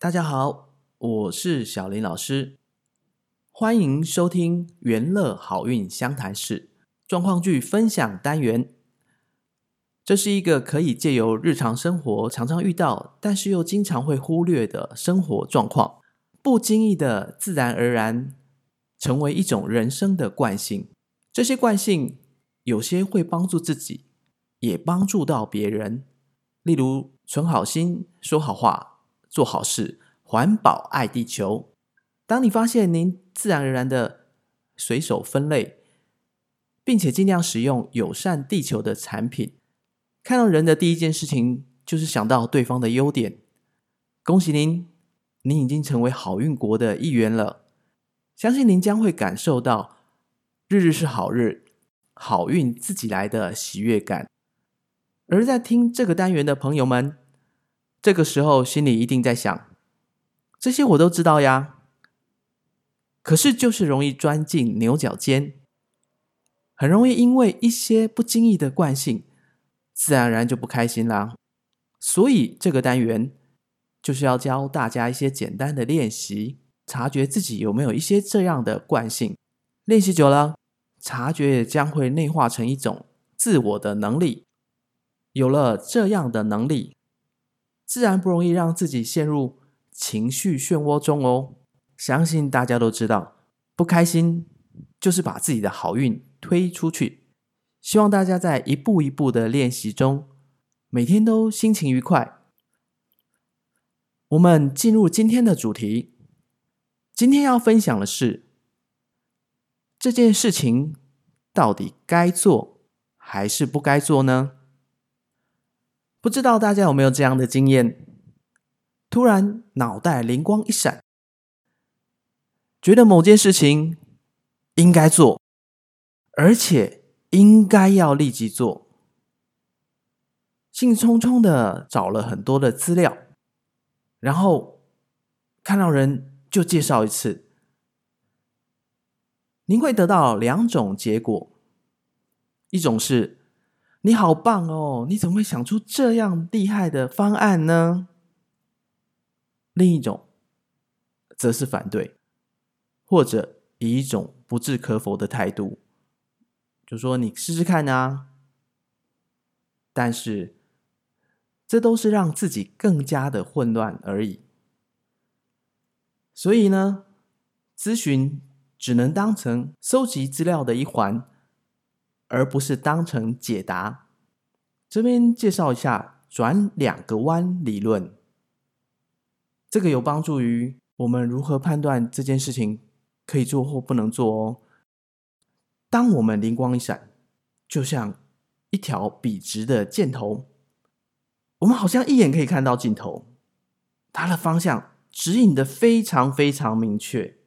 大家好，我是小林老师，欢迎收听元乐好运相谈室状况剧分享单元。这是一个可以借由日常生活常常遇到，但是又经常会忽略的生活状况，不经意的自然而然成为一种人生的惯性。这些惯性有些会帮助自己，也帮助到别人。例如，存好心，说好话，做好事，环保爱地球。当你发现您自然而然的随手分类，并且尽量使用友善地球的产品。看到人的第一件事情就是想到对方的优点。恭喜您，您已经成为好运国的一员了。相信您将会感受到日日是好日，好运自己来的喜悦感。而在听这个单元的朋友们，这个时候心里一定在想：这些我都知道呀，可是就是容易钻进牛角尖，很容易因为一些不经意的惯性。自然而然就不开心啦，所以这个单元就是要教大家一些简单的练习，察觉自己有没有一些这样的惯性。练习久了，察觉也将会内化成一种自我的能力。有了这样的能力，自然不容易让自己陷入情绪漩涡中哦。相信大家都知道，不开心就是把自己的好运推出去。希望大家在一步一步的练习中，每天都心情愉快。我们进入今天的主题，今天要分享的是这件事情到底该做还是不该做呢？不知道大家有没有这样的经验？突然脑袋灵光一闪，觉得某件事情应该做，而且。应该要立即做，兴冲冲的找了很多的资料，然后看到人就介绍一次。您会得到两种结果：一种是你好棒哦，你怎么会想出这样厉害的方案呢？另一种则是反对，或者以一种不置可否的态度。就说你试试看啊，但是这都是让自己更加的混乱而已。所以呢，咨询只能当成收集资料的一环，而不是当成解答。这边介绍一下转两个弯理论，这个有帮助于我们如何判断这件事情可以做或不能做哦。当我们灵光一闪，就像一条笔直的箭头，我们好像一眼可以看到尽头，它的方向指引的非常非常明确。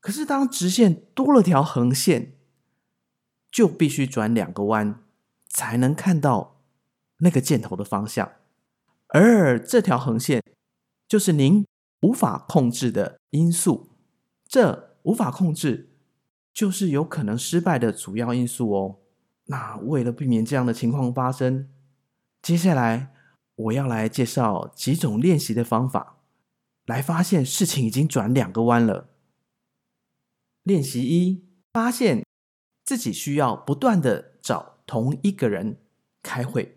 可是当直线多了条横线，就必须转两个弯，才能看到那个箭头的方向。而这条横线就是您无法控制的因素，这无法控制。就是有可能失败的主要因素哦。那为了避免这样的情况发生，接下来我要来介绍几种练习的方法，来发现事情已经转两个弯了。练习一：发现自己需要不断的找同一个人开会。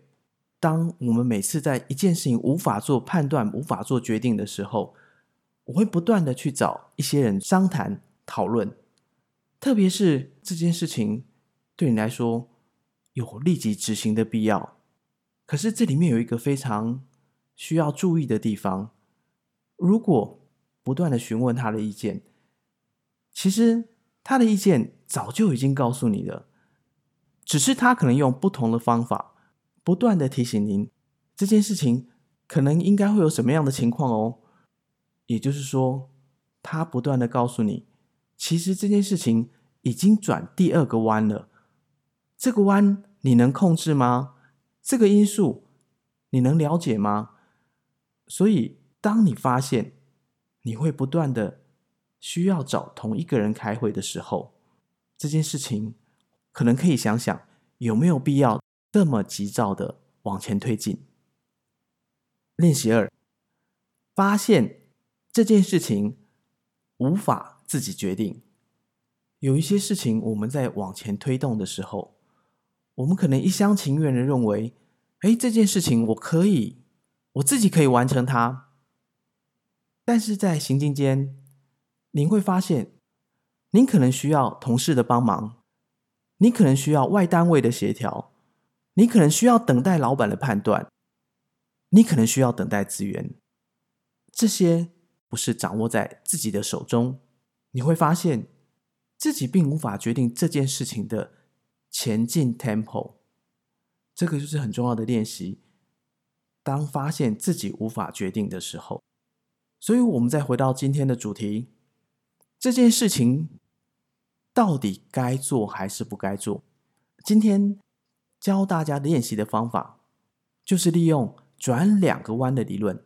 当我们每次在一件事情无法做判断、无法做决定的时候，我会不断的去找一些人商谈、讨论。特别是这件事情对你来说有立即执行的必要，可是这里面有一个非常需要注意的地方：如果不断的询问他的意见，其实他的意见早就已经告诉你了，只是他可能用不同的方法不断的提醒您这件事情可能应该会有什么样的情况哦。也就是说，他不断的告诉你，其实这件事情。已经转第二个弯了，这个弯你能控制吗？这个因素你能了解吗？所以，当你发现你会不断的需要找同一个人开会的时候，这件事情可能可以想想有没有必要这么急躁的往前推进。练习二，发现这件事情无法自己决定。有一些事情，我们在往前推动的时候，我们可能一厢情愿的认为，哎，这件事情我可以，我自己可以完成它。但是在行进间，您会发现，您可能需要同事的帮忙，你可能需要外单位的协调，你可能需要等待老板的判断，你可能需要等待资源。这些不是掌握在自己的手中，你会发现。自己并无法决定这件事情的前进 tempo，这个就是很重要的练习。当发现自己无法决定的时候，所以我们再回到今天的主题：这件事情到底该做还是不该做？今天教大家练习的方法，就是利用转两个弯的理论。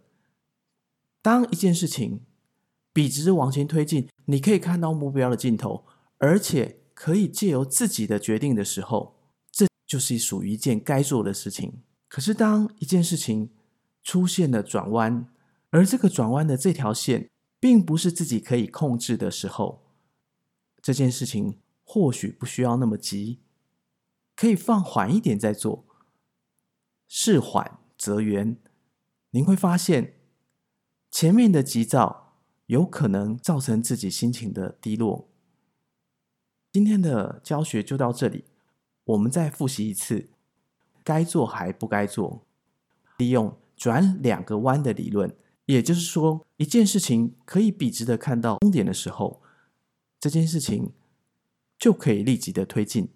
当一件事情笔直往前推进，你可以看到目标的尽头。而且可以借由自己的决定的时候，这就是属于一件该做的事情。可是，当一件事情出现了转弯，而这个转弯的这条线并不是自己可以控制的时候，这件事情或许不需要那么急，可以放缓一点再做。事缓则圆，您会发现前面的急躁有可能造成自己心情的低落。今天的教学就到这里，我们再复习一次，该做还不该做。利用转两个弯的理论，也就是说，一件事情可以笔直的看到终点的时候，这件事情就可以立即的推进。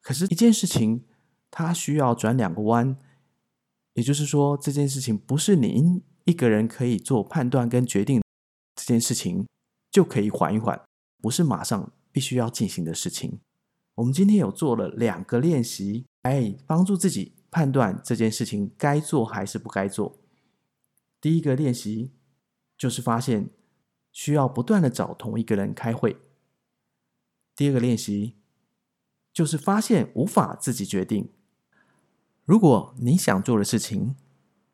可是，一件事情它需要转两个弯，也就是说，这件事情不是您一个人可以做判断跟决定，这件事情就可以缓一缓，不是马上。必须要进行的事情，我们今天有做了两个练习，来帮助自己判断这件事情该做还是不该做。第一个练习就是发现需要不断的找同一个人开会；第二个练习就是发现无法自己决定。如果你想做的事情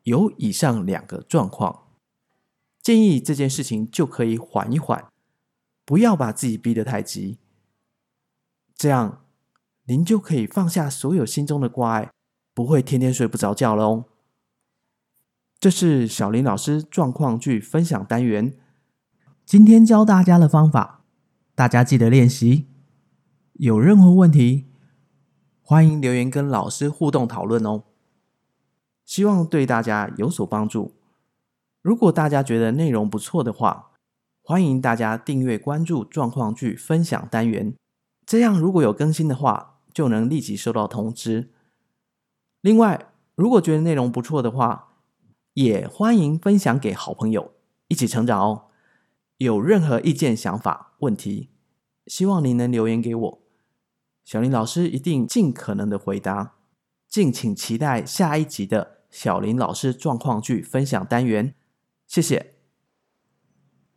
有以上两个状况，建议这件事情就可以缓一缓。不要把自己逼得太急，这样您就可以放下所有心中的挂碍，不会天天睡不着觉喽。这是小林老师状况剧分享单元，今天教大家的方法，大家记得练习。有任何问题，欢迎留言跟老师互动讨论哦。希望对大家有所帮助。如果大家觉得内容不错的话，欢迎大家订阅关注状况剧分享单元，这样如果有更新的话，就能立即收到通知。另外，如果觉得内容不错的话，也欢迎分享给好朋友，一起成长哦。有任何意见、想法、问题，希望您能留言给我，小林老师一定尽可能的回答。敬请期待下一集的小林老师状况剧分享单元，谢谢。